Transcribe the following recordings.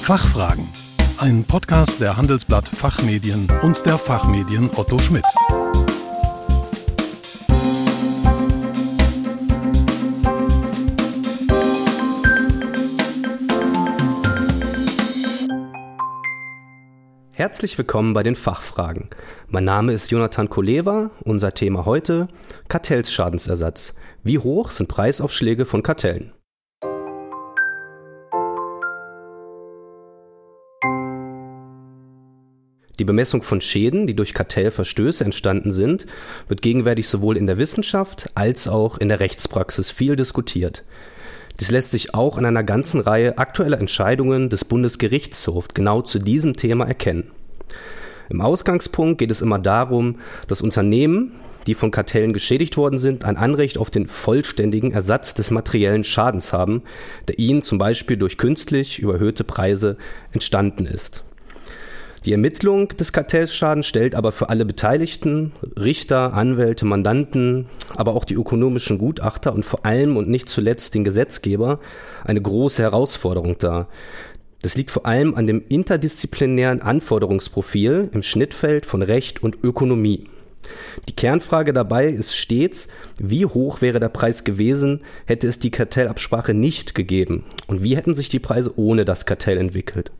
Fachfragen. Ein Podcast der Handelsblatt Fachmedien und der Fachmedien Otto Schmidt. Herzlich willkommen bei den Fachfragen. Mein Name ist Jonathan Koleva. Unser Thema heute Kartellsschadensersatz. Wie hoch sind Preisaufschläge von Kartellen? Die Bemessung von Schäden, die durch Kartellverstöße entstanden sind, wird gegenwärtig sowohl in der Wissenschaft als auch in der Rechtspraxis viel diskutiert. Dies lässt sich auch in einer ganzen Reihe aktueller Entscheidungen des Bundesgerichtshofs genau zu diesem Thema erkennen. Im Ausgangspunkt geht es immer darum, dass Unternehmen, die von Kartellen geschädigt worden sind, ein Anrecht auf den vollständigen Ersatz des materiellen Schadens haben, der ihnen zum Beispiel durch künstlich überhöhte Preise entstanden ist. Die Ermittlung des Kartellschadens stellt aber für alle Beteiligten, Richter, Anwälte, Mandanten, aber auch die ökonomischen Gutachter und vor allem und nicht zuletzt den Gesetzgeber eine große Herausforderung dar. Das liegt vor allem an dem interdisziplinären Anforderungsprofil im Schnittfeld von Recht und Ökonomie. Die Kernfrage dabei ist stets, wie hoch wäre der Preis gewesen, hätte es die Kartellabsprache nicht gegeben und wie hätten sich die Preise ohne das Kartell entwickelt.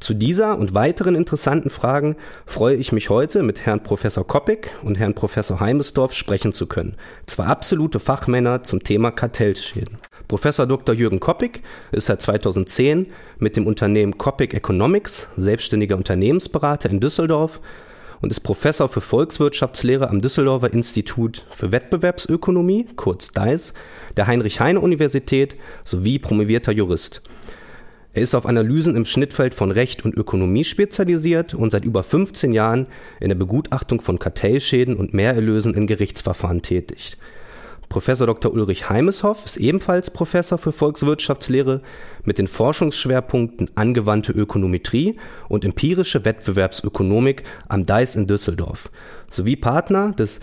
Zu dieser und weiteren interessanten Fragen freue ich mich heute mit Herrn Professor Koppig und Herrn Professor Heimesdorf sprechen zu können. Zwei absolute Fachmänner zum Thema Kartellschäden. Professor Dr. Jürgen Koppig ist seit 2010 mit dem Unternehmen Koppig Economics selbstständiger Unternehmensberater in Düsseldorf und ist Professor für Volkswirtschaftslehre am Düsseldorfer Institut für Wettbewerbsökonomie, kurz DICE, der Heinrich-Heine-Universität sowie promovierter Jurist. Er ist auf Analysen im Schnittfeld von Recht und Ökonomie spezialisiert und seit über 15 Jahren in der Begutachtung von Kartellschäden und Mehrerlösen in Gerichtsverfahren tätig. Professor Dr. Ulrich Heimeshoff ist ebenfalls Professor für Volkswirtschaftslehre mit den Forschungsschwerpunkten angewandte Ökonometrie und empirische Wettbewerbsökonomik am DICE in Düsseldorf sowie Partner des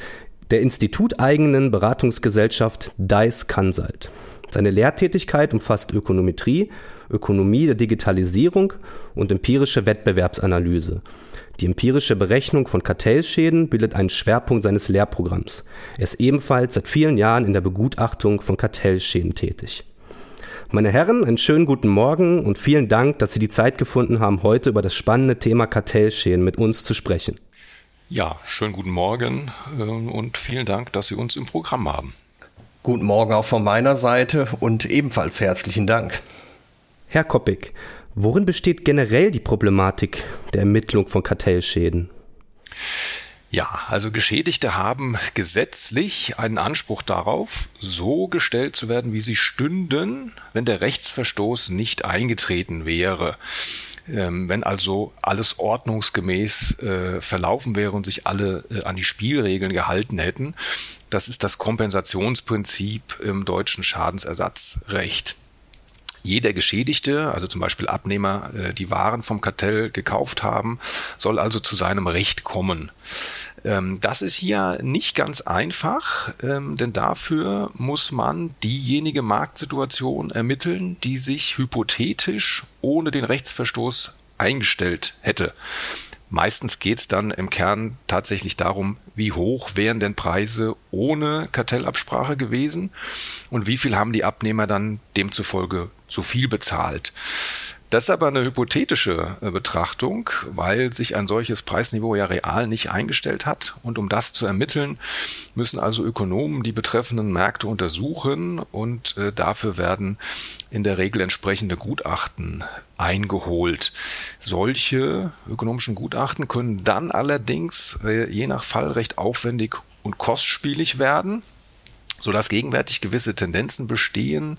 der instituteigenen Beratungsgesellschaft DICE Consult. Seine Lehrtätigkeit umfasst Ökonometrie, Ökonomie der Digitalisierung und empirische Wettbewerbsanalyse. Die empirische Berechnung von Kartellschäden bildet einen Schwerpunkt seines Lehrprogramms. Er ist ebenfalls seit vielen Jahren in der Begutachtung von Kartellschäden tätig. Meine Herren, einen schönen guten Morgen und vielen Dank, dass Sie die Zeit gefunden haben, heute über das spannende Thema Kartellschäden mit uns zu sprechen. Ja, schönen guten Morgen äh, und vielen Dank, dass Sie uns im Programm haben. Guten Morgen auch von meiner Seite und ebenfalls herzlichen Dank. Herr Koppig, worin besteht generell die Problematik der Ermittlung von Kartellschäden? Ja, also Geschädigte haben gesetzlich einen Anspruch darauf, so gestellt zu werden, wie sie stünden, wenn der Rechtsverstoß nicht eingetreten wäre. Ähm, wenn also alles ordnungsgemäß äh, verlaufen wäre und sich alle äh, an die Spielregeln gehalten hätten, das ist das Kompensationsprinzip im deutschen Schadensersatzrecht jeder Geschädigte, also zum Beispiel Abnehmer, äh, die Waren vom Kartell gekauft haben, soll also zu seinem Recht kommen. Ähm, das ist hier nicht ganz einfach, ähm, denn dafür muss man diejenige Marktsituation ermitteln, die sich hypothetisch ohne den Rechtsverstoß eingestellt hätte. Meistens geht es dann im Kern tatsächlich darum, wie hoch wären denn Preise ohne Kartellabsprache gewesen und wie viel haben die Abnehmer dann demzufolge zu viel bezahlt. Das ist aber eine hypothetische äh, Betrachtung, weil sich ein solches Preisniveau ja real nicht eingestellt hat. Und um das zu ermitteln, müssen also Ökonomen die betreffenden Märkte untersuchen und äh, dafür werden in der Regel entsprechende Gutachten eingeholt. Solche ökonomischen Gutachten können dann allerdings äh, je nach Fall recht aufwendig und kostspielig werden so dass gegenwärtig gewisse Tendenzen bestehen,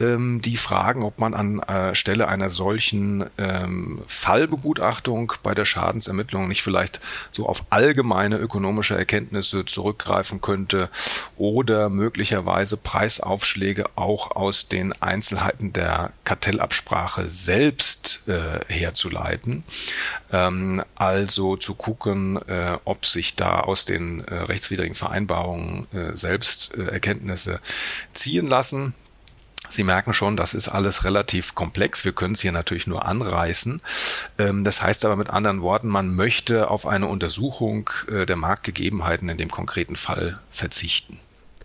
ähm, die fragen, ob man an äh, Stelle einer solchen ähm, Fallbegutachtung bei der Schadensermittlung nicht vielleicht so auf allgemeine ökonomische Erkenntnisse zurückgreifen könnte oder möglicherweise Preisaufschläge auch aus den Einzelheiten der Kartellabsprache selbst äh, herzuleiten. Ähm, also zu gucken, äh, ob sich da aus den äh, rechtswidrigen Vereinbarungen äh, selbst äh, Erkenntnisse ziehen lassen. Sie merken schon, das ist alles relativ komplex. Wir können es hier natürlich nur anreißen. Ähm, das heißt aber mit anderen Worten, man möchte auf eine Untersuchung äh, der Marktgegebenheiten in dem konkreten Fall verzichten.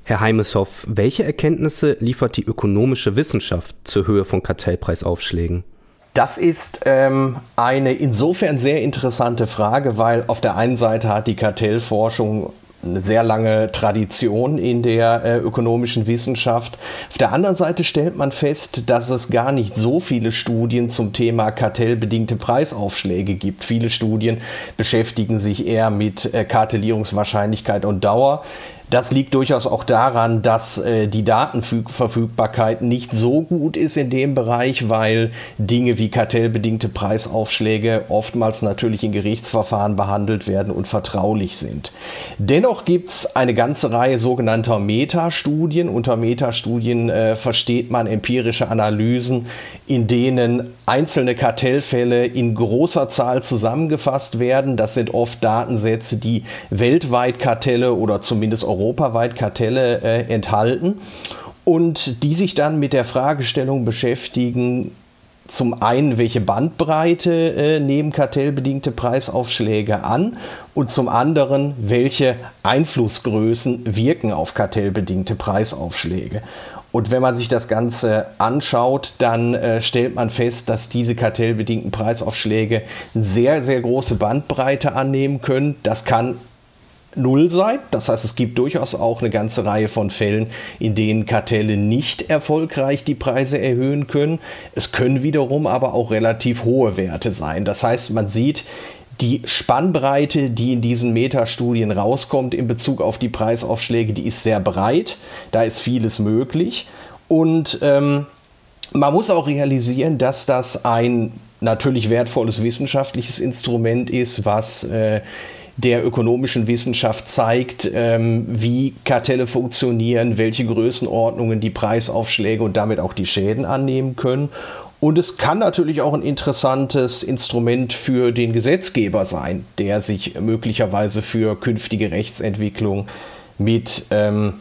Herr Heimeshoff, welche Erkenntnisse liefert die ökonomische Wissenschaft zur Höhe von Kartellpreisaufschlägen? Das ist ähm, eine insofern sehr interessante Frage, weil auf der einen Seite hat die Kartellforschung eine sehr lange Tradition in der äh, ökonomischen Wissenschaft. Auf der anderen Seite stellt man fest, dass es gar nicht so viele Studien zum Thema kartellbedingte Preisaufschläge gibt. Viele Studien beschäftigen sich eher mit äh, Kartellierungswahrscheinlichkeit und Dauer. Das liegt durchaus auch daran, dass äh, die Datenverfügbarkeit nicht so gut ist in dem Bereich, weil Dinge wie kartellbedingte Preisaufschläge oftmals natürlich in Gerichtsverfahren behandelt werden und vertraulich sind. Dennoch gibt es eine ganze Reihe sogenannter Metastudien. Unter Metastudien äh, versteht man empirische Analysen, in denen einzelne Kartellfälle in großer Zahl zusammengefasst werden. Das sind oft Datensätze, die weltweit Kartelle oder zumindest Europa europaweit Kartelle äh, enthalten und die sich dann mit der Fragestellung beschäftigen, zum einen, welche Bandbreite äh, nehmen kartellbedingte Preisaufschläge an und zum anderen, welche Einflussgrößen wirken auf kartellbedingte Preisaufschläge. Und wenn man sich das Ganze anschaut, dann äh, stellt man fest, dass diese kartellbedingten Preisaufschläge sehr, sehr große Bandbreite annehmen können. Das kann null sein. Das heißt, es gibt durchaus auch eine ganze Reihe von Fällen, in denen Kartelle nicht erfolgreich die Preise erhöhen können. Es können wiederum aber auch relativ hohe Werte sein. Das heißt, man sieht, die Spannbreite, die in diesen Metastudien rauskommt in Bezug auf die Preisaufschläge, die ist sehr breit. Da ist vieles möglich. Und ähm, man muss auch realisieren, dass das ein natürlich wertvolles wissenschaftliches Instrument ist, was äh, der ökonomischen Wissenschaft zeigt, ähm, wie Kartelle funktionieren, welche Größenordnungen die Preisaufschläge und damit auch die Schäden annehmen können. Und es kann natürlich auch ein interessantes Instrument für den Gesetzgeber sein, der sich möglicherweise für künftige Rechtsentwicklung mit ähm,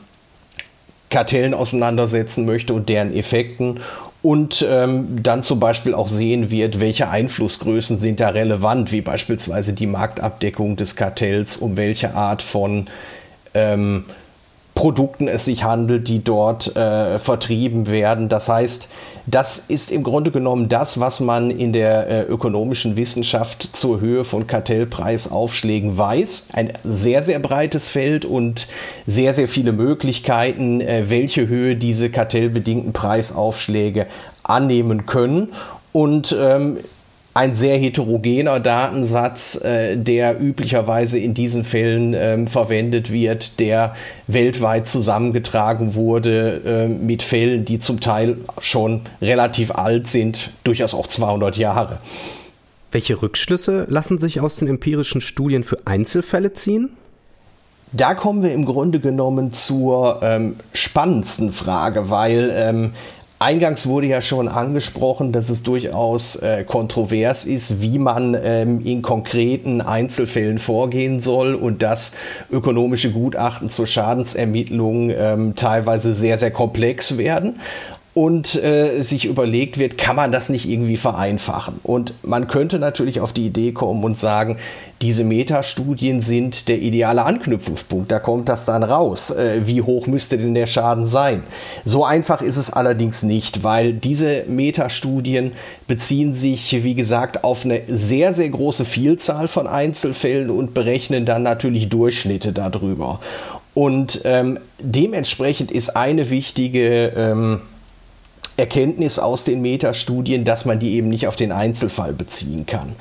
Kartellen auseinandersetzen möchte und deren Effekten und ähm, dann zum Beispiel auch sehen wird, welche Einflussgrößen sind da relevant, wie beispielsweise die Marktabdeckung des Kartells, um welche Art von ähm, Produkten es sich handelt, die dort äh, vertrieben werden. Das heißt, das ist im Grunde genommen das, was man in der äh, ökonomischen Wissenschaft zur Höhe von Kartellpreisaufschlägen weiß. Ein sehr, sehr breites Feld und sehr, sehr viele Möglichkeiten, äh, welche Höhe diese kartellbedingten Preisaufschläge annehmen können. Und ähm, ein sehr heterogener Datensatz, äh, der üblicherweise in diesen Fällen ähm, verwendet wird, der weltweit zusammengetragen wurde äh, mit Fällen, die zum Teil schon relativ alt sind, durchaus auch 200 Jahre. Welche Rückschlüsse lassen sich aus den empirischen Studien für Einzelfälle ziehen? Da kommen wir im Grunde genommen zur ähm, spannendsten Frage, weil ähm, Eingangs wurde ja schon angesprochen, dass es durchaus äh, kontrovers ist, wie man ähm, in konkreten Einzelfällen vorgehen soll und dass ökonomische Gutachten zur Schadensermittlung ähm, teilweise sehr, sehr komplex werden und äh, sich überlegt wird, kann man das nicht irgendwie vereinfachen? Und man könnte natürlich auf die Idee kommen und sagen, diese Metastudien sind der ideale Anknüpfungspunkt. Da kommt das dann raus. Äh, wie hoch müsste denn der Schaden sein? So einfach ist es allerdings nicht, weil diese Metastudien beziehen sich, wie gesagt, auf eine sehr, sehr große Vielzahl von Einzelfällen und berechnen dann natürlich Durchschnitte darüber. Und ähm, dementsprechend ist eine wichtige ähm, Erkenntnis aus den Metastudien, dass man die eben nicht auf den Einzelfall beziehen kann.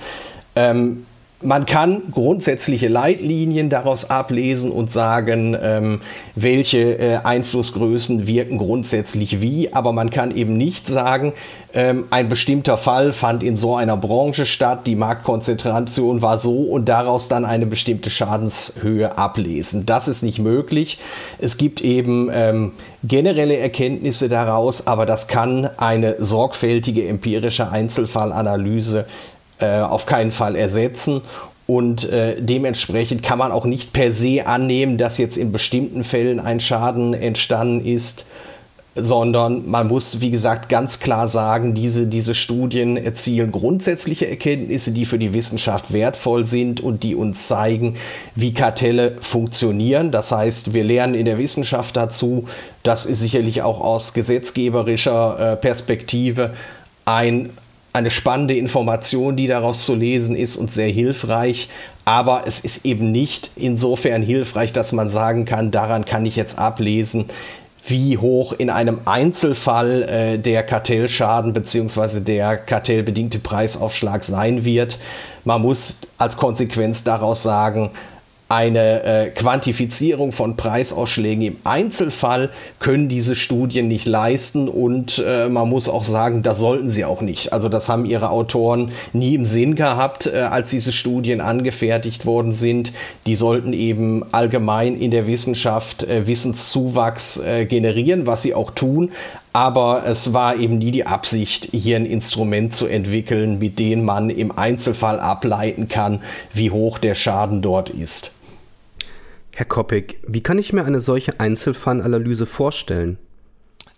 Ähm, man kann grundsätzliche Leitlinien daraus ablesen und sagen, ähm, welche äh, Einflussgrößen wirken grundsätzlich wie, aber man kann eben nicht sagen, ähm, ein bestimmter Fall fand in so einer Branche statt, die Marktkonzentration war so und daraus dann eine bestimmte Schadenshöhe ablesen. Das ist nicht möglich. Es gibt eben ähm, generelle Erkenntnisse daraus, aber das kann eine sorgfältige empirische Einzelfallanalyse äh, auf keinen Fall ersetzen. Und äh, dementsprechend kann man auch nicht per se annehmen, dass jetzt in bestimmten Fällen ein Schaden entstanden ist, sondern man muss, wie gesagt, ganz klar sagen, diese, diese Studien erzielen grundsätzliche Erkenntnisse, die für die Wissenschaft wertvoll sind und die uns zeigen, wie Kartelle funktionieren. Das heißt, wir lernen in der Wissenschaft dazu, das ist sicherlich auch aus gesetzgeberischer äh, Perspektive ein, eine spannende Information, die daraus zu lesen ist und sehr hilfreich. Aber es ist eben nicht insofern hilfreich, dass man sagen kann, daran kann ich jetzt ablesen, wie hoch in einem Einzelfall äh, der Kartellschaden bzw. der kartellbedingte Preisaufschlag sein wird. Man muss als Konsequenz daraus sagen, eine äh, Quantifizierung von Preisausschlägen im Einzelfall können diese Studien nicht leisten und äh, man muss auch sagen, das sollten sie auch nicht. Also das haben ihre Autoren nie im Sinn gehabt, äh, als diese Studien angefertigt worden sind. Die sollten eben allgemein in der Wissenschaft äh, Wissenszuwachs äh, generieren, was sie auch tun. Aber es war eben nie die Absicht, hier ein Instrument zu entwickeln, mit dem man im Einzelfall ableiten kann, wie hoch der Schaden dort ist. Herr Koppig, wie kann ich mir eine solche Einzelfallanalyse vorstellen?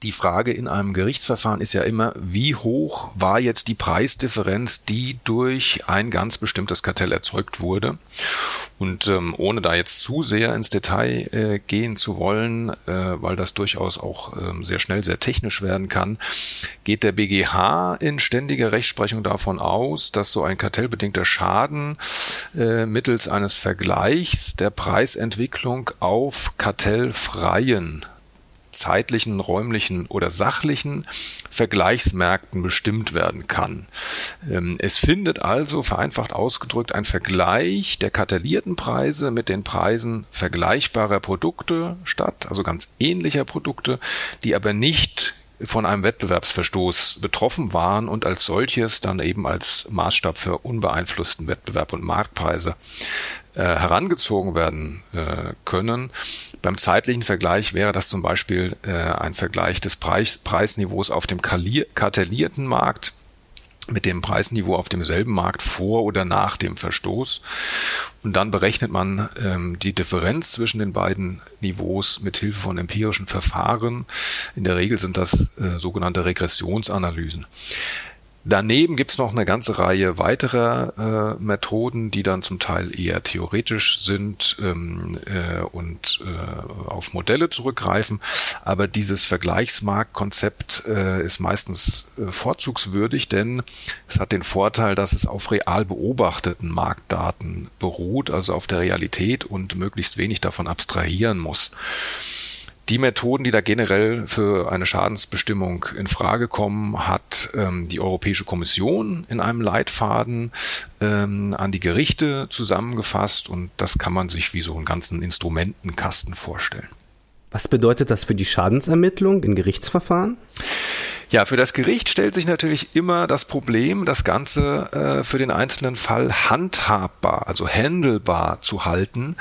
Die Frage in einem Gerichtsverfahren ist ja immer, wie hoch war jetzt die Preisdifferenz, die durch ein ganz bestimmtes Kartell erzeugt wurde. Und ähm, ohne da jetzt zu sehr ins Detail äh, gehen zu wollen, äh, weil das durchaus auch ähm, sehr schnell sehr technisch werden kann, geht der BGH in ständiger Rechtsprechung davon aus, dass so ein kartellbedingter Schaden äh, mittels eines Vergleichs der Preisentwicklung auf kartellfreien zeitlichen, räumlichen oder sachlichen Vergleichsmärkten bestimmt werden kann. Ähm, es findet also vereinfacht ausgedrückt ein Vergleich der kartellierten Preise mit den Preisen vergleichbarer Produkte statt, also ganz ähnlicher Produkte, die aber nicht von einem Wettbewerbsverstoß betroffen waren und als solches dann eben als Maßstab für unbeeinflussten Wettbewerb und Marktpreise äh, herangezogen werden äh, können. Beim zeitlichen Vergleich wäre das zum Beispiel äh, ein Vergleich des Preis Preisniveaus auf dem kartellierten Markt mit dem Preisniveau auf demselben Markt vor oder nach dem Verstoß. Und dann berechnet man ähm, die Differenz zwischen den beiden Niveaus mit Hilfe von empirischen Verfahren. In der Regel sind das äh, sogenannte Regressionsanalysen. Daneben gibt's noch eine ganze Reihe weiterer äh, Methoden, die dann zum Teil eher theoretisch sind ähm, äh, und äh, auf Modelle zurückgreifen. Aber dieses Vergleichsmarktkonzept äh, ist meistens äh, vorzugswürdig, denn es hat den Vorteil, dass es auf real beobachteten Marktdaten beruht, also auf der Realität und möglichst wenig davon abstrahieren muss. Die Methoden, die da generell für eine Schadensbestimmung in Frage kommen, hat ähm, die Europäische Kommission in einem Leitfaden ähm, an die Gerichte zusammengefasst und das kann man sich wie so einen ganzen Instrumentenkasten vorstellen. Was bedeutet das für die Schadensermittlung in Gerichtsverfahren? Ja, für das Gericht stellt sich natürlich immer das Problem, das Ganze äh, für den einzelnen Fall handhabbar, also handelbar zu halten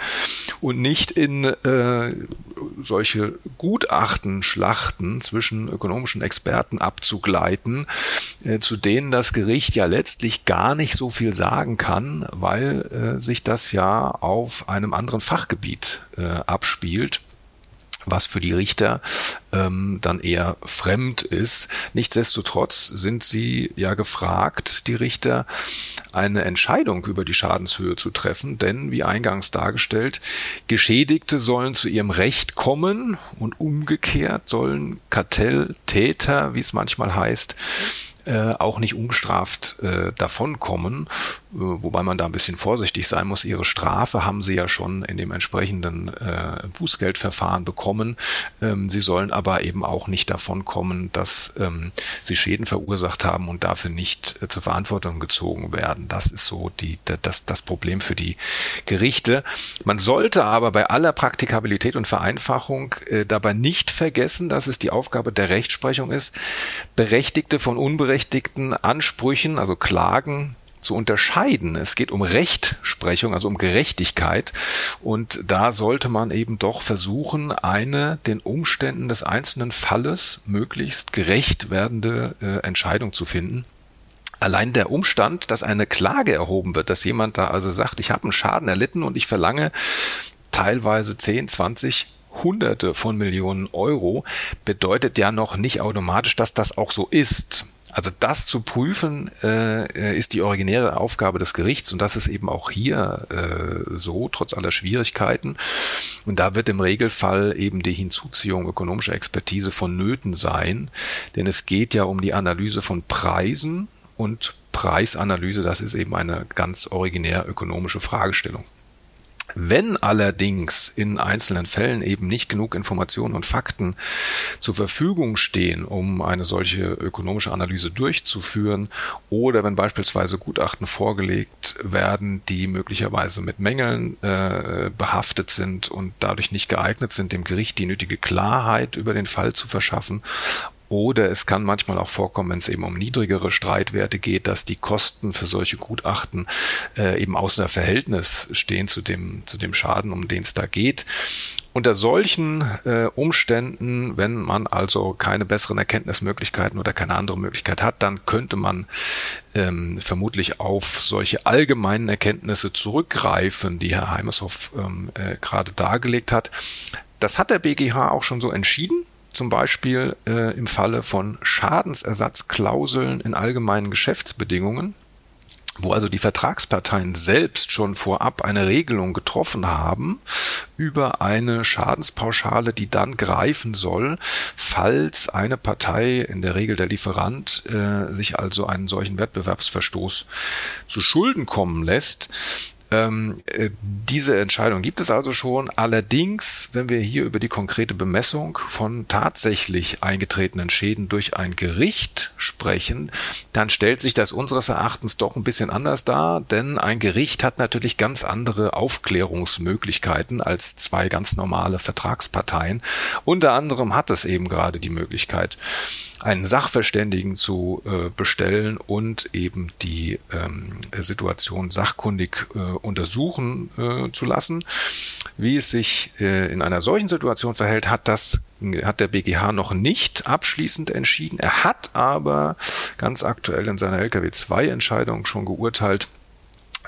und nicht in äh, solche Gutachtenschlachten zwischen ökonomischen Experten abzugleiten, äh, zu denen das Gericht ja letztlich gar nicht so viel sagen kann, weil äh, sich das ja auf einem anderen Fachgebiet äh, abspielt was für die Richter ähm, dann eher fremd ist. Nichtsdestotrotz sind sie ja gefragt, die Richter, eine Entscheidung über die Schadenshöhe zu treffen, denn wie eingangs dargestellt, Geschädigte sollen zu ihrem Recht kommen und umgekehrt sollen Kartelltäter, wie es manchmal heißt, äh, auch nicht ungestraft äh, davonkommen, äh, wobei man da ein bisschen vorsichtig sein muss. Ihre Strafe haben sie ja schon in dem entsprechenden äh, Bußgeldverfahren bekommen. Ähm, sie sollen aber eben auch nicht davonkommen, dass ähm, sie Schäden verursacht haben und dafür nicht äh, zur Verantwortung gezogen werden. Das ist so die, das, das Problem für die Gerichte. Man sollte aber bei aller Praktikabilität und Vereinfachung äh, dabei nicht vergessen, dass es die Aufgabe der Rechtsprechung ist, Berechtigte von unberechtigten Ansprüchen, also Klagen, zu unterscheiden. Es geht um Rechtsprechung, also um Gerechtigkeit. Und da sollte man eben doch versuchen, eine den Umständen des einzelnen Falles möglichst gerecht werdende äh, Entscheidung zu finden. Allein der Umstand, dass eine Klage erhoben wird, dass jemand da also sagt, ich habe einen Schaden erlitten und ich verlange teilweise 10, 20 Hunderte von Millionen Euro, bedeutet ja noch nicht automatisch, dass das auch so ist. Also das zu prüfen äh, ist die originäre Aufgabe des Gerichts und das ist eben auch hier äh, so, trotz aller Schwierigkeiten. Und da wird im Regelfall eben die Hinzuziehung ökonomischer Expertise vonnöten sein, denn es geht ja um die Analyse von Preisen und Preisanalyse, das ist eben eine ganz originär ökonomische Fragestellung. Wenn allerdings in einzelnen Fällen eben nicht genug Informationen und Fakten zur Verfügung stehen, um eine solche ökonomische Analyse durchzuführen, oder wenn beispielsweise Gutachten vorgelegt werden, die möglicherweise mit Mängeln äh, behaftet sind und dadurch nicht geeignet sind, dem Gericht die nötige Klarheit über den Fall zu verschaffen, oder es kann manchmal auch vorkommen, wenn es eben um niedrigere Streitwerte geht, dass die Kosten für solche Gutachten äh, eben außer Verhältnis stehen zu dem, zu dem Schaden, um den es da geht. Unter solchen äh, Umständen, wenn man also keine besseren Erkenntnismöglichkeiten oder keine andere Möglichkeit hat, dann könnte man ähm, vermutlich auf solche allgemeinen Erkenntnisse zurückgreifen, die Herr Heimershoff ähm, äh, gerade dargelegt hat. Das hat der BGH auch schon so entschieden zum Beispiel äh, im Falle von Schadensersatzklauseln in allgemeinen Geschäftsbedingungen, wo also die Vertragsparteien selbst schon vorab eine Regelung getroffen haben über eine Schadenspauschale, die dann greifen soll, falls eine Partei, in der Regel der Lieferant, äh, sich also einen solchen Wettbewerbsverstoß zu Schulden kommen lässt. Ähm, äh, diese Entscheidung gibt es also schon. Allerdings, wenn wir hier über die konkrete Bemessung von tatsächlich eingetretenen Schäden durch ein Gericht sprechen, dann stellt sich das unseres Erachtens doch ein bisschen anders dar, denn ein Gericht hat natürlich ganz andere Aufklärungsmöglichkeiten als zwei ganz normale Vertragsparteien. Unter anderem hat es eben gerade die Möglichkeit, einen Sachverständigen zu äh, bestellen und eben die ähm, Situation sachkundig äh, untersuchen äh, zu lassen. Wie es sich äh, in einer solchen Situation verhält, hat das hat der BGH noch nicht abschließend entschieden. Er hat aber ganz aktuell in seiner LKW 2 Entscheidung schon geurteilt,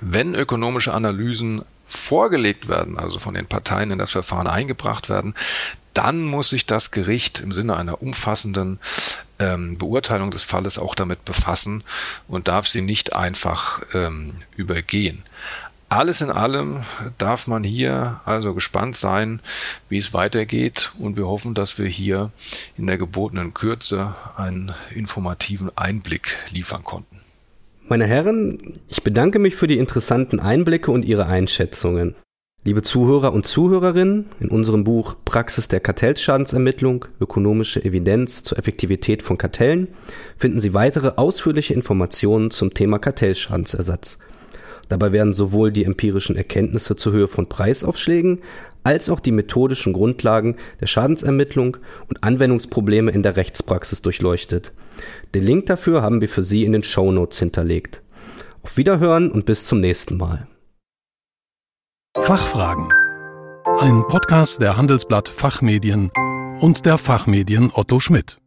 wenn ökonomische Analysen vorgelegt werden, also von den Parteien in das Verfahren eingebracht werden, dann muss sich das Gericht im Sinne einer umfassenden ähm, Beurteilung des Falles auch damit befassen und darf sie nicht einfach ähm, übergehen. Alles in allem darf man hier also gespannt sein, wie es weitergeht und wir hoffen, dass wir hier in der gebotenen Kürze einen informativen Einblick liefern konnten. Meine Herren, ich bedanke mich für die interessanten Einblicke und Ihre Einschätzungen. Liebe Zuhörer und Zuhörerinnen, in unserem Buch Praxis der Kartellschadensermittlung, ökonomische Evidenz zur Effektivität von Kartellen finden Sie weitere ausführliche Informationen zum Thema Kartellschadensersatz. Dabei werden sowohl die empirischen Erkenntnisse zur Höhe von Preisaufschlägen als auch die methodischen Grundlagen der Schadensermittlung und Anwendungsprobleme in der Rechtspraxis durchleuchtet. Den Link dafür haben wir für Sie in den Show Notes hinterlegt. Auf Wiederhören und bis zum nächsten Mal. Fachfragen. Ein Podcast der Handelsblatt Fachmedien und der Fachmedien Otto Schmidt.